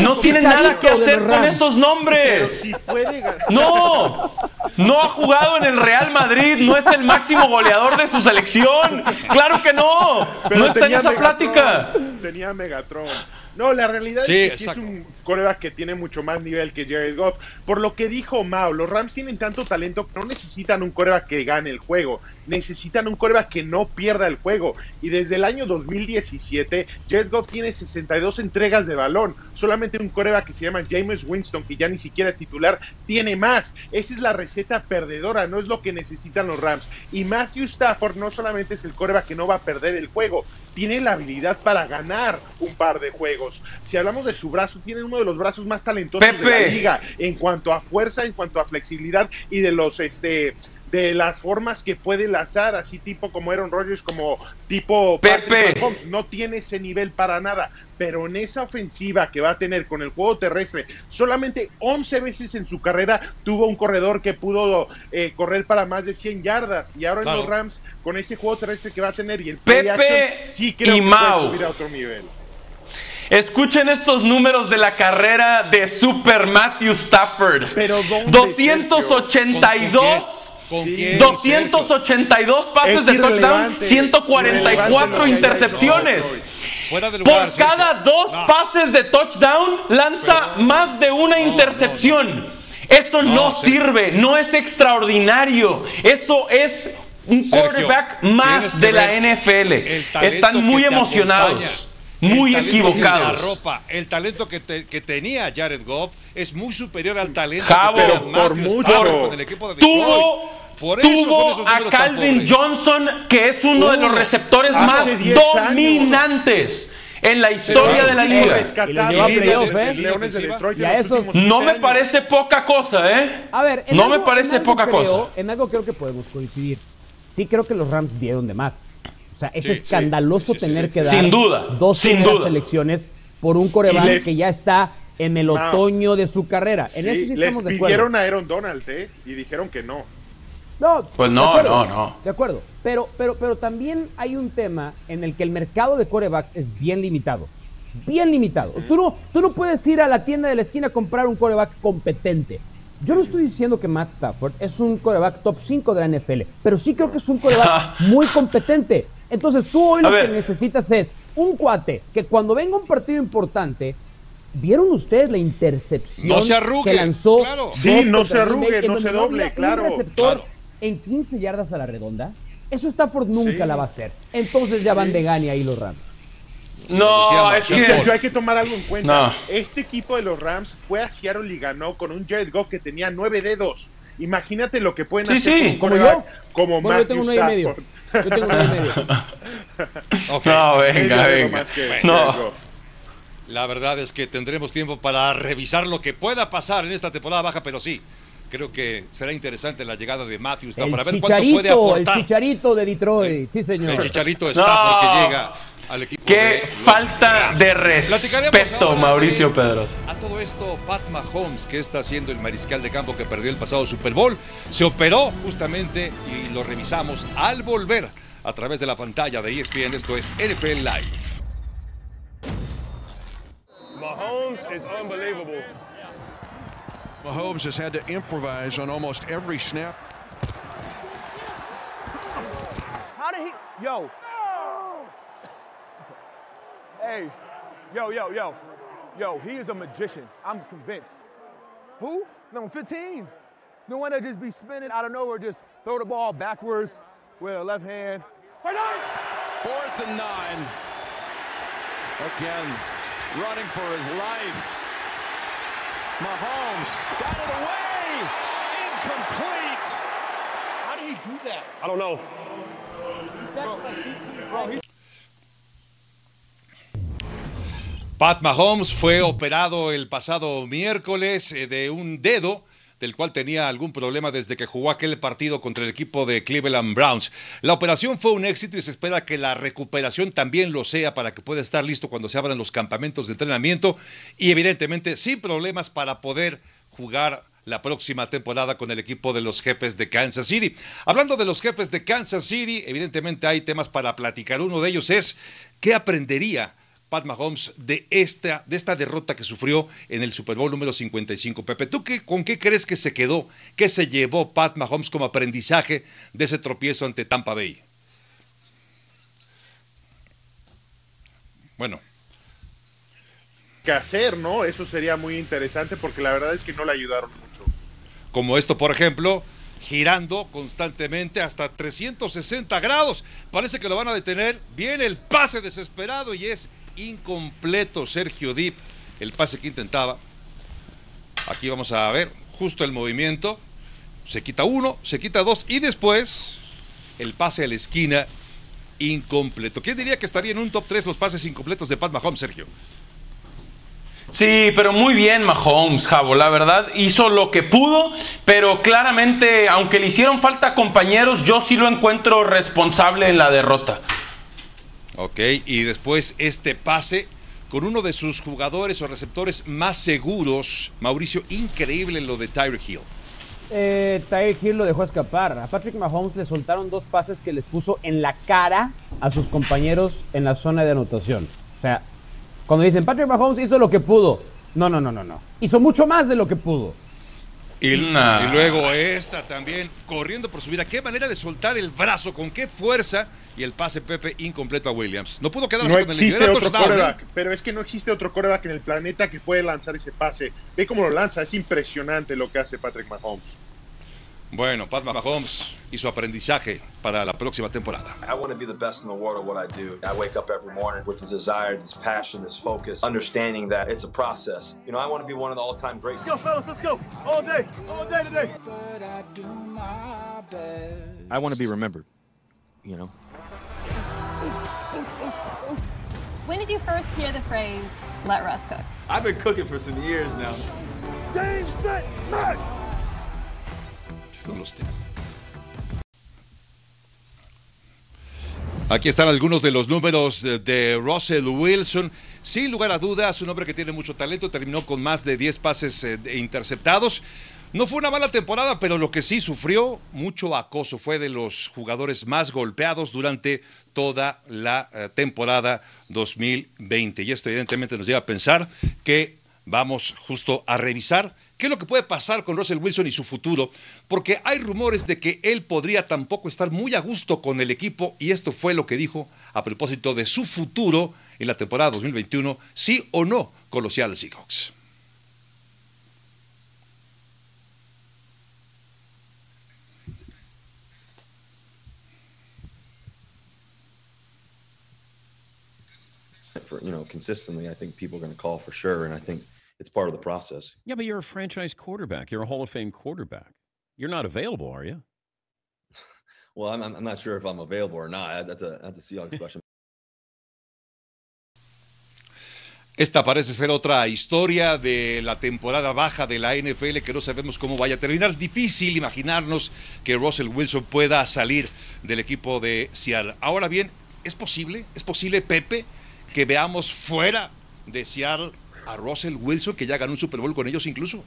No tiene nada que hacer con esos Pero nombres. si puede ganar. No, no ha jugado en el Real Madrid, no es el máximo goleador de su selección. Claro que no, no está en tenía esa Megatron, plática. Tenía Megatron. No, la realidad Sí, es que sí es un coreback que tiene mucho más nivel que Jared Goff. Por lo que dijo Mao, los Rams tienen tanto talento que no necesitan un coreback que gane el juego. Necesitan un coreback que no pierda el juego. Y desde el año 2017, Jared Goff tiene 62 entregas de balón. Solamente un coreback que se llama James Winston, que ya ni siquiera es titular, tiene más. Esa es la receta perdedora, no es lo que necesitan los Rams. Y Matthew Stafford no solamente es el coreback que no va a perder el juego, tiene la habilidad para ganar un par de juegos. Si hablamos de su brazo, tiene uno de los brazos más talentosos de la liga en cuanto a fuerza, en cuanto a flexibilidad y de los este de las formas que puede lanzar, así tipo como Aaron Rodgers, como tipo Patrick Pepe. Mahomes. no tiene ese nivel para nada, pero en esa ofensiva que va a tener con el juego terrestre, solamente 11 veces en su carrera tuvo un corredor que pudo eh, correr para más de 100 yardas y ahora Claro. en los Rams con ese juego terrestre que va a tener y el Pepe play action, sí creo y que puede subir a otro nivel. Escuchen estos números de la carrera de Super Matthew Stafford. Pero ¿dónde, 282. ¿Con Sí. quién, 282 pases Es de touchdown, irrelevante. 144 Irrelevante lo que haya intercepciones. fuera de Por lugar. Cada dos No. pases de touchdown, lanza más de una intercepción. Eso no, No, Sergio. sirve, no es extraordinario. Eso es un Sergio, quarterback más de la NFL. Están muy emocionados, acompaña, muy el equivocados. arropa, el talento que, te- que tenía Jared Goff es muy superior al talento Jabo, que tenía por Matthew mucho. Stafford con el equipo de Detroit. Tuvo, Por eso son tuvo esos a Calvin. Johnson, que es uno de los receptores más 10 años. dominantes en la historia de la liga. No me parece poca cosa, ¿eh? A ver, en no algo- me parece poca creo- cosa. En algo creo que podemos coincidir. Sí creo que los Rams dieron de más. O sea, es Sí, escandaloso sí, sí, sí, tener sí. que dar Sin duda, dos sin duda. selecciones por un coreback les- que ya está en el otoño de su carrera. En Sí, eso sí les estamos de acuerdo. pidieron a Aaron Donald, ¿eh? Y dijeron que no. No, Pues no, acuerdo, no, no. De acuerdo. Pero, pero, pero también hay un tema en el que el mercado de corebacks es bien limitado. Bien limitado. Tú, no, tú no puedes ir a la tienda de la esquina a comprar un coreback competente. Yo no estoy diciendo que Matt Stafford es un coreback top 5 de la NFL, pero sí creo que es un coreback muy competente. Entonces tú hoy A lo que necesitas es un cuate que cuando venga un partido importante, ¿vieron ustedes la intercepción No se arrugue, que lanzó? claro. Sí, no se arrugue, no se doble, claro, Un receptor claro. En 15 yardas a la redonda. Eso Stafford nunca Sí. la va a hacer. Entonces ya van Sí. de gane ahí los Rams. No, es que... Sergio, hay que tomar algo en cuenta. No. Este equipo de los Rams fue a Seattle y ganó con un Jared Goff que tenía nueve dedos. Imagínate lo que pueden Sí, hacer sí. con un Como yo. como Bueno, yo Matthew tengo nueve y medio. Stafford. Yo tengo nueve y medio. No, venga, venga. más que Jared No. La verdad es que tendremos tiempo para revisar lo que pueda pasar en esta temporada baja, pero sí, creo que será interesante la llegada de Matthew Stafford. A El ver cuánto puede chicharito, el aportar chicharito de Detroit. Sí, señor. el chicharito Stafford No. que llega al equipo de Qué los falta de Platicaremos respeto, Mauricio de- Pedrosa. A todo esto, Pat Mahomes, que está haciendo el mariscal de campo que perdió el pasado Super Bowl, se operó justamente y lo revisamos al volver a través de la pantalla de ESPN. Esto es NFL Live. Mahomes is unbelievable. Mahomes has had to improvise on almost every snap. How did he? Yo. Hey, yo, yo, yo, yo. He is a magician. I'm convinced. Who? No, 15. The one that just be spinning out of nowhere, just throw the ball backwards with a left hand. Fourth and nine. Again, running for his life. Mahomes got it away. Incomplete. How did he do that? I don't know. Pat Mahomes fue operado el pasado miércoles eh, de un dedo del cual tenía algún problema desde que jugó aquel partido contra el equipo de Cleveland Browns. La operación fue un éxito y se espera que la recuperación también lo sea para que pueda estar listo cuando se abran los campamentos de entrenamiento y evidentemente sin problemas para poder jugar la próxima temporada con el equipo de los jefes de Kansas City. Hablando de los jefes de Kansas City, evidentemente hay temas para platicar. Uno de ellos es qué aprendería Pat Mahomes de esta, de esta derrota que sufrió en el Super Bowl número 55. Pepe, ¿tú qué, con qué crees que se quedó? ¿Qué se llevó Pat Mahomes como aprendizaje de ese tropiezo ante Tampa Bay? Bueno, ¿Qué hacer, no? Eso sería muy interesante porque la verdad es que no le ayudaron mucho. como esto, por ejemplo, girando constantemente hasta 360 grados. Parece que lo van a detener. Viene el pase desesperado y es incompleto Sergio Dip. El pase que intentaba. Aquí vamos a ver justo el movimiento. Se quita uno, se quita dos y después el pase a la esquina incompleto. ¿Quién diría que estaría en un top 3 los pases incompletos de Pat Mahomes, Sergio? Sí, pero muy bien Mahomes, Javo. La verdad, hizo lo que pudo, pero claramente, aunque le hicieron falta compañeros, yo sí lo encuentro responsable en la derrota. Ok, y después este pase con uno de sus jugadores o receptores más seguros, Mauricio, increíble lo de Tyreek Hill. Eh, Tyreek Hill lo dejó escapar. A Patrick Mahomes le soltaron dos pases que les puso en la cara a sus compañeros en la zona de anotación. O sea, cuando dicen Patrick Mahomes hizo lo que pudo. No, no, no, no, no. Hizo mucho más de lo que pudo. Y, Nah. y luego esta también, corriendo por su vida. Qué manera de soltar el brazo, con qué fuerza. Y el pase Pepe incompleto a Williams. No pudo quedarse No con el existe era otro coreback, pero es que no existe otro coreback en el planeta que puede lanzar ese pase. Ve cómo lo lanza, es impresionante lo que hace Patrick Mahomes. Bueno, Pat Mahomes y su aprendizaje para la próxima temporada. I want to be the best in the world at what I do. I wake up every morning with this desire, this passion, this focus, understanding that it's a process. You know, I want to be one of the all-time greats. Let's go, fellas, let's go. All day, all day today. I want to be remembered. You know? When did you first hear the phrase, let Russ cook? I've been cooking for some years now. Game, set, match. Aquí están algunos de los números de, Russell Wilson. Sin lugar a dudas, un hombre que tiene mucho talento, terminó con más de 10 pases eh, interceptados. No fue una mala temporada, pero lo que sí sufrió mucho acoso. Fue de los jugadores más golpeados durante toda la eh, temporada 2020. Y esto evidentemente nos lleva a pensar que vamos justo a revisar qué es lo que puede pasar con Russell Wilson y su futuro, porque hay rumores de que él podría tampoco estar muy a gusto con el equipo y esto fue lo que dijo a propósito de su futuro en la temporada 2021, sí o no con los Seattle Seahawks. It's part of the process. Yeah, but you're a franchise quarterback. You're a Hall of Fame quarterback. You're not available, are you? Well, I'm, I'm not sure if I'm available or not. That's a that's a Seahawks question. Esta parece ser otra historia de la temporada baja de la NFL que no sabemos cómo vaya a terminar. Difícil imaginarnos que Russell Wilson pueda salir del equipo de Seattle. Ahora bien, ¿es posible? ¿Es posible, Pepe, que veamos fuera de Seattle a Russell Wilson, que ya ganó un Super Bowl con ellos incluso?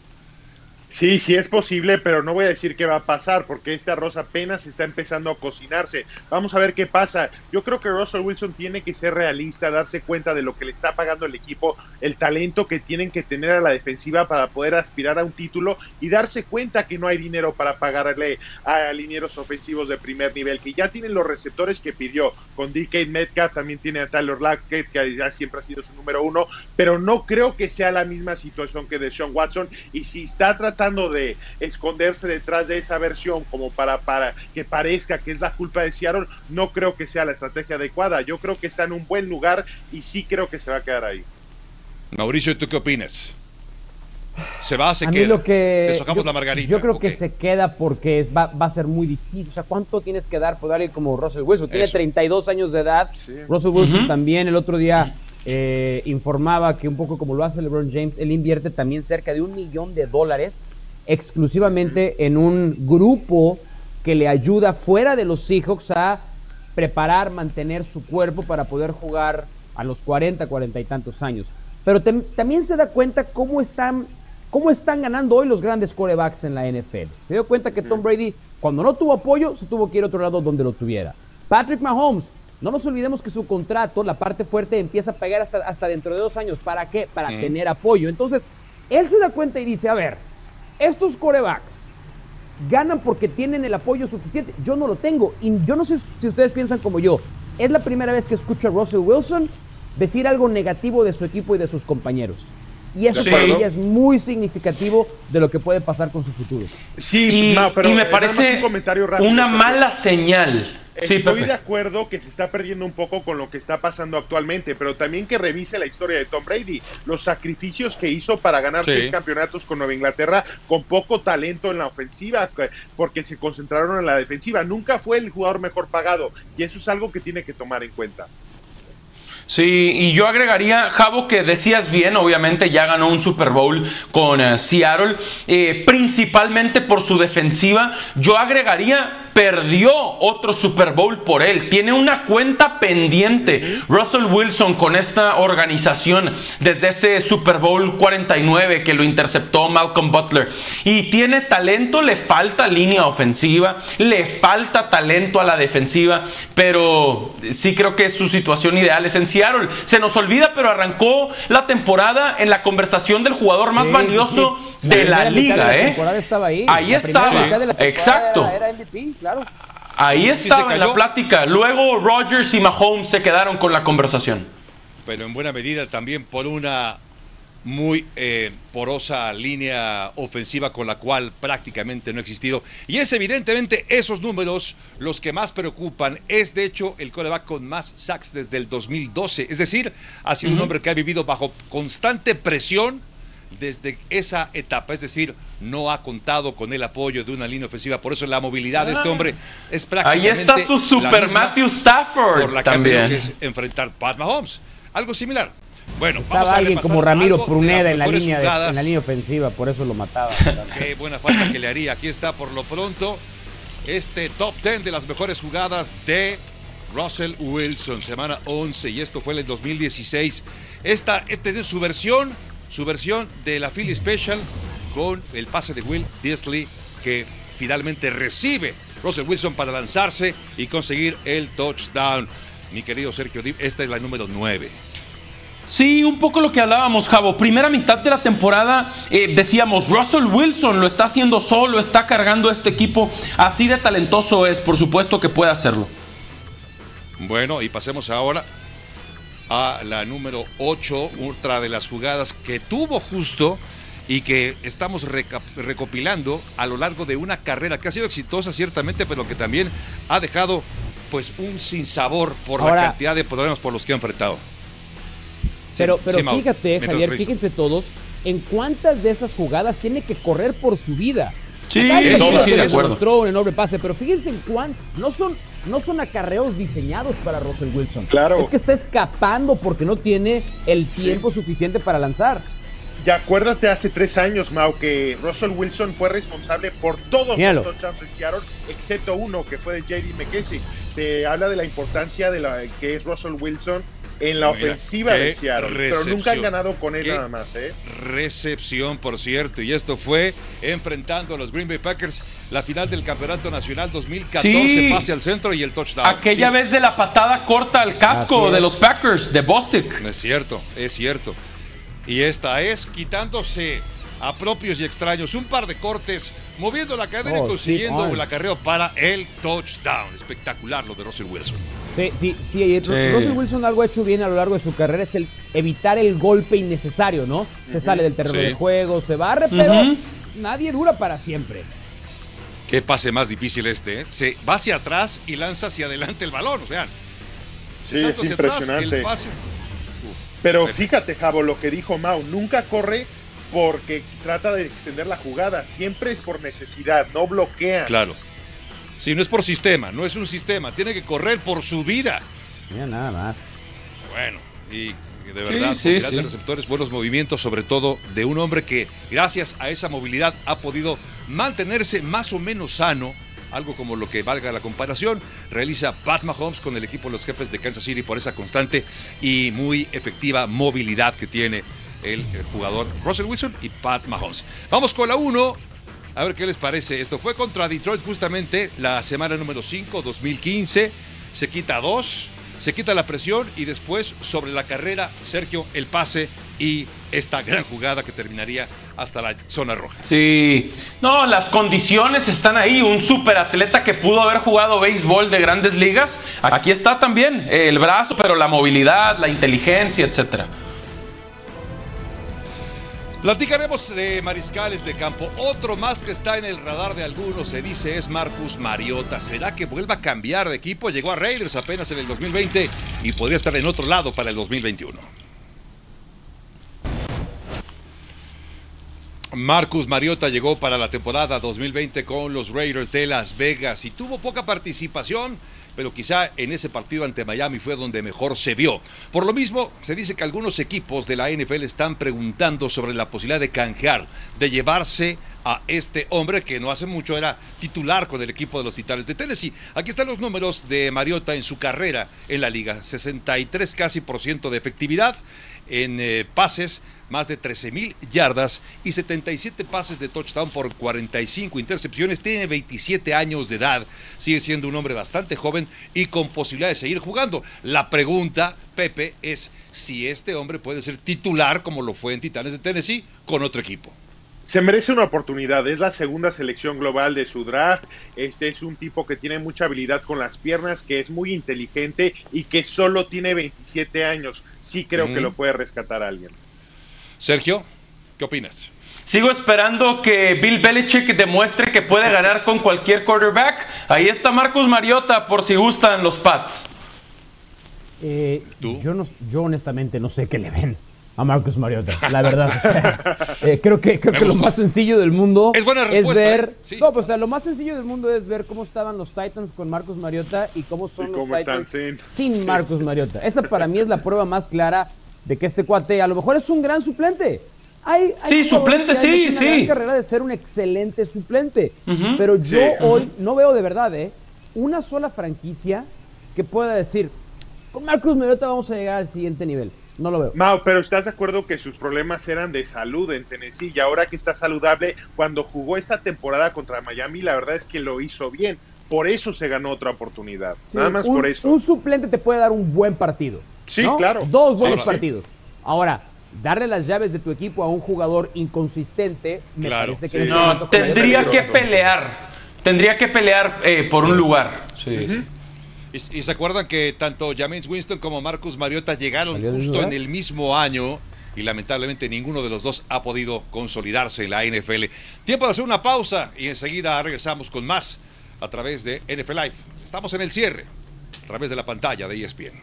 Sí, sí es posible, pero no voy a decir qué va a pasar porque este arroz apenas está empezando a cocinarse. Vamos a ver qué pasa. Yo creo que Russell Wilson tiene que ser realista, darse cuenta de lo que le está pagando el equipo, el talento que tienen que tener a la defensiva para poder aspirar a un título y darse cuenta que no hay dinero para pagarle a linieros ofensivos de primer nivel, que ya tienen los receptores que pidió con DK Metcalf, también tiene a Tyler Lockett, que ya siempre ha sido su número uno, pero no creo que sea la misma situación que de Sean Watson y si está tratando de esconderse detrás de esa versión como para, para que parezca que es la culpa de Seattle, no creo que sea la estrategia adecuada. Yo creo que está en un buen lugar y sí creo que se va a quedar ahí. Mauricio, ¿tú qué opinas? ¿Se va, se a mí queda? lo que yo, la margarita. yo creo que se queda porque es, va, va a ser muy difícil. O sea, ¿cuánto tienes que dar por alguien como Russell Wilson? Tiene Eso. 32 años de edad. Russell Wilson también el otro día eh, informaba que un poco como lo hace LeBron James, él invierte también cerca de un millón de dólares exclusivamente en un grupo que le ayuda fuera de los Seahawks a preparar, mantener su cuerpo para poder jugar a los 40, 40 y tantos años. Pero también se da cuenta cómo están, cómo están ganando hoy los grandes corebacks en la NFL. Se dio cuenta que Tom Brady, cuando no tuvo apoyo, se tuvo que ir a otro lado donde lo tuviera. Patrick Mahomes, no nos olvidemos que su contrato, la parte fuerte, empieza a pegar hasta, hasta dentro de dos años. ¿Para qué? Para Mm. tener apoyo. Entonces, él se da cuenta y dice, a ver, estos corebacks ganan porque tienen el apoyo suficiente. Yo no lo tengo. Y yo no sé si ustedes piensan como yo. Es la primera vez que escucho a Russell Wilson decir algo negativo de su equipo y de sus compañeros. Y eso Sí. para ella es muy significativo de lo que puede pasar con su futuro. Sí, Y, no, pero y me eh, parece un comentario rápido una sobre- mala señal. Estoy de acuerdo que se está perdiendo un poco con lo que está pasando actualmente, pero también que revise la historia de Tom Brady, los sacrificios que hizo para ganar Sí. seis campeonatos con Nueva Inglaterra con poco talento en la ofensiva, que- porque se concentraron en la defensiva. Nunca fue el jugador mejor pagado y eso es algo que tiene que tomar en cuenta. Sí, y yo agregaría, Javo, que decías bien, obviamente ya ganó un Super Bowl con eh, Seattle, eh, principalmente por su defensiva. Yo agregaría, perdió otro Super Bowl por él. Tiene una cuenta pendiente Russell Wilson con esta organización desde ese Super Bowl 49 que lo interceptó Malcolm Butler. Y tiene talento, le falta línea ofensiva, le falta talento a la defensiva, pero sí creo que su situación ideal es en Seattle. Se nos olvida, pero arrancó la temporada en la conversación del jugador más Sí, valioso de la liga, de la ¿eh? estaba ahí. Ahí La primera estaba. Exacto. Era, era MVP, claro. Ahí estaba en la plática. Luego Rodgers y Mahomes se quedaron con la conversación. pero en buena medida también por una muy eh, porosa línea ofensiva con la cual prácticamente no ha existido. Y es evidentemente esos números los que más preocupan. Es de hecho el coreback con más sacks desde el 2012. Es decir, ha sido un hombre que ha vivido bajo constante presión desde esa etapa. Es decir, no ha contado con el apoyo de una línea ofensiva. Por eso la movilidad de este hombre es Ahí prácticamente está su super Matthew Stafford por la que también. que enfrentar Pat Mahomes. Algo similar. Bueno, vamos Estaba a alguien como Ramiro Pruneda en la, línea de- en la línea ofensiva, por eso lo mataba. Qué buena falta que le haría. Aquí está por lo pronto este top 10 de las mejores jugadas de Russell Wilson, semana 11, y esto fue en el 2016. Esta, este es su versión, su versión de la Philly Special con el pase de Will Disley que finalmente recibe Russell Wilson para lanzarse y conseguir el touchdown. Mi querido Sergio Dip, esta es la número 9. Sí, un poco lo que hablábamos, Javo. Primera mitad de la temporada eh, decíamos, Russell Wilson lo está haciendo solo, está cargando este equipo. Así de talentoso es, por supuesto que puede hacerlo. Bueno, y pasemos ahora a la número 8, otra de las jugadas que tuvo justo y que estamos recopilando a lo largo de una carrera que ha sido exitosa ciertamente, pero que también ha dejado pues un sinsabor por la cantidad de problemas por los que ha enfrentado. Pero, pero sí, fíjate, Javier, fíjense todos, en cuántas de esas jugadas tiene que correr por su vida. Sí, eso sí, de acuerdo. un enorme pase, pero fíjense en cuánto, no son, no son acarreos diseñados para Russell Wilson. Claro. Es que está escapando porque no tiene el tiempo suficiente para lanzar. Y acuérdate hace tres años, Mau, que Russell Wilson fue responsable por todos Míralo. los touchdowns de Seattle, excepto uno que fue de JD McKessie. Te habla de la importancia de la que es Russell Wilson en la Mira, ofensiva de Seattle. Pero nunca han ganado con él Qué nada más, ¿eh? Recepción, por cierto, y esto fue enfrentando a los Green Bay Packers la final del Campeonato Nacional 2014, Sí. pase al centro y el touchdown. Aquella Sí. vez de la patada corta al casco de los Packers, de Bostic. Es cierto, es cierto. Y esta es quitándose a propios y extraños un par de cortes, moviendo la cadera Oh, y consiguiendo sí, el acarreo para el touchdown. Espectacular lo de Russell Wilson. Sí, sí, sí, Russell Wilson algo ha hecho bien a lo largo de su carrera es el evitar el golpe innecesario, ¿no? Se sale del terreno Sí. del juego, se barre, pero Ujú. nadie dura para siempre. Qué pase más difícil este, ¿eh? Se va hacia atrás y lanza hacia adelante el balón, vean. Sí, Salta es hacia atrás, impresionante. el pase. Pero fíjate, Javo, lo que dijo Mau, nunca corre porque trata de extender la jugada, siempre es por necesidad, no bloquea. Claro. Si no es por sistema, no es un sistema, tiene que correr por su vida. Mira nada más. Bueno, y de Sí, verdad, sí, sí. receptores, buenos movimientos, sobre todo de un hombre que, gracias a esa movilidad, ha podido mantenerse más o menos sano. Algo como lo que valga la comparación, realiza Pat Mahomes con el equipo de los jefes de Kansas City por esa constante y muy efectiva movilidad que tiene el, el jugador Russell Wilson y Pat Mahomes. Vamos con la 1. A ver qué les parece. Esto fue contra Detroit justamente la semana número 5, 2015. Se quita dos, se quita la presión y después sobre la carrera, Sergio, el pase y esta gran jugada que terminaría hasta la zona roja. Sí, no, las condiciones están ahí. Un superatleta que pudo haber jugado béisbol de grandes ligas. Aquí está también el brazo, pero la movilidad, la inteligencia, etcétera. Platicaremos de mariscales de campo. Otro más que está en el radar de algunos, se dice, es Marcus Mariota. ¿Será que vuelva a cambiar de equipo? Llegó a Raiders apenas en el 2020 y podría estar en otro lado para el 2021. Marcus Mariota llegó para la temporada 2020 con los Raiders de Las Vegas y tuvo poca participación, pero quizá en ese partido ante Miami fue donde mejor se vio. Por lo mismo, se dice que algunos equipos de la NFL están preguntando sobre la posibilidad de canjear, de llevarse a este hombre que no hace mucho era titular con el equipo de los Titanes de Tennessee. Aquí están los números de Mariota en su carrera en la liga, 63 casi por ciento de efectividad en eh, pases, más de 13 mil yardas y 77 pases de touchdown por 45 intercepciones. Tiene 27 años de edad, sigue siendo un hombre bastante joven y con posibilidad de seguir jugando. La pregunta, Pepe, es si este hombre puede ser titular como lo fue en Titanes de Tennessee con otro equipo. se merece una oportunidad. Es la segunda selección global de su draft. Este es un tipo que tiene mucha habilidad con las piernas, que es muy inteligente y que solo tiene 27 años. Sí creo que lo puede rescatar alguien. Sergio, ¿qué opinas? Sigo esperando que Bill Belichick demuestre que puede ganar con cualquier quarterback. Ahí está Marcus Mariota por si gustan los Pats. Eh, yo, no, yo honestamente no sé qué le ven a Marcus Mariota, la verdad. o sea, eh, creo que, creo que lo más sencillo del mundo Es buena es respuesta, ver. ¿eh? Sí. No, pues o sea, lo más sencillo del mundo es ver cómo estaban los Titans con Marcus Mariota y cómo son Y los cómo Titans sin- sin sí. Marcus Mariota. Esa para mí es la prueba más clara de que este cuate a lo mejor es un gran suplente. Hay, hay Sí, suplente, sí, una gran sí. carrera de ser un excelente suplente. Pero yo Sí. hoy no veo de verdad, ¿eh? Una sola franquicia que pueda decir, con Marcus Mariota vamos a llegar al siguiente nivel. No lo veo. Mao, pero ¿estás de acuerdo que sus problemas eran de salud en Tennessee y ahora que está saludable, cuando jugó esta temporada contra Miami, la verdad es que lo hizo bien. Por eso se ganó otra oportunidad. Sí, Nada más un, por eso. Un suplente te puede dar un buen partido. Sí, ¿no? claro. Dos buenos Sí, sí. partidos. Ahora, darle las llaves de tu equipo a un jugador inconsistente, me Claro. parece que No, tendría que pelear. Tendría que pelear eh, por un lugar. Sí, sí. Y, y se acuerdan que tanto James Winston como Marcus Mariota llegaron ¿Salió del justo en el mismo año y lamentablemente ninguno de los dos ha podido consolidarse en la NFL. Tiempo de hacer una pausa y enseguida regresamos con más a través de NFL Live. Estamos en el cierre a través de la pantalla de ESPN.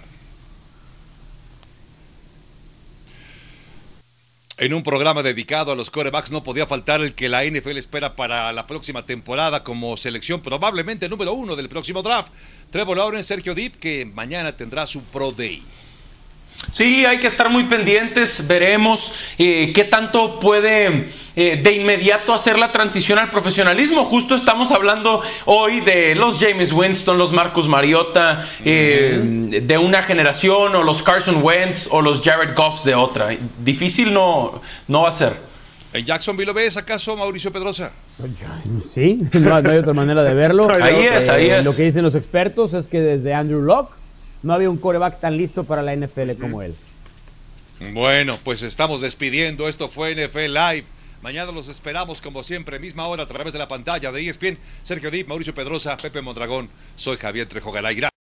En un programa dedicado a los corebacks no podía faltar el que la NFL espera para la próxima temporada como selección probablemente número uno del próximo draft. Trevor Lawrence, Sergio Deep, que mañana tendrá su Pro Day. Sí, hay que estar muy pendientes, veremos eh, qué tanto puede eh, de inmediato hacer la transición al profesionalismo. Justo estamos hablando hoy de los James Winston, los Marcus Mariota eh, de una generación, o los Carson Wentz, o los Jared Goffs de otra. Difícil no, no va a ser. ¿En Jacksonville lo ves acaso, Mauricio Pedrosa? Sí, no, no hay otra manera de verlo. Ahí es, ahí es. Lo que dicen los expertos es que desde Andrew Locke no había un coreback tan listo para la NFL como él. Bueno, pues estamos despidiendo. Esto fue NFL Live. Mañana los esperamos como siempre, misma hora a través de la pantalla de ESPN. Sergio Deep, Mauricio Pedrosa, Pepe Mondragón. Soy Javier Trejo. Gracias.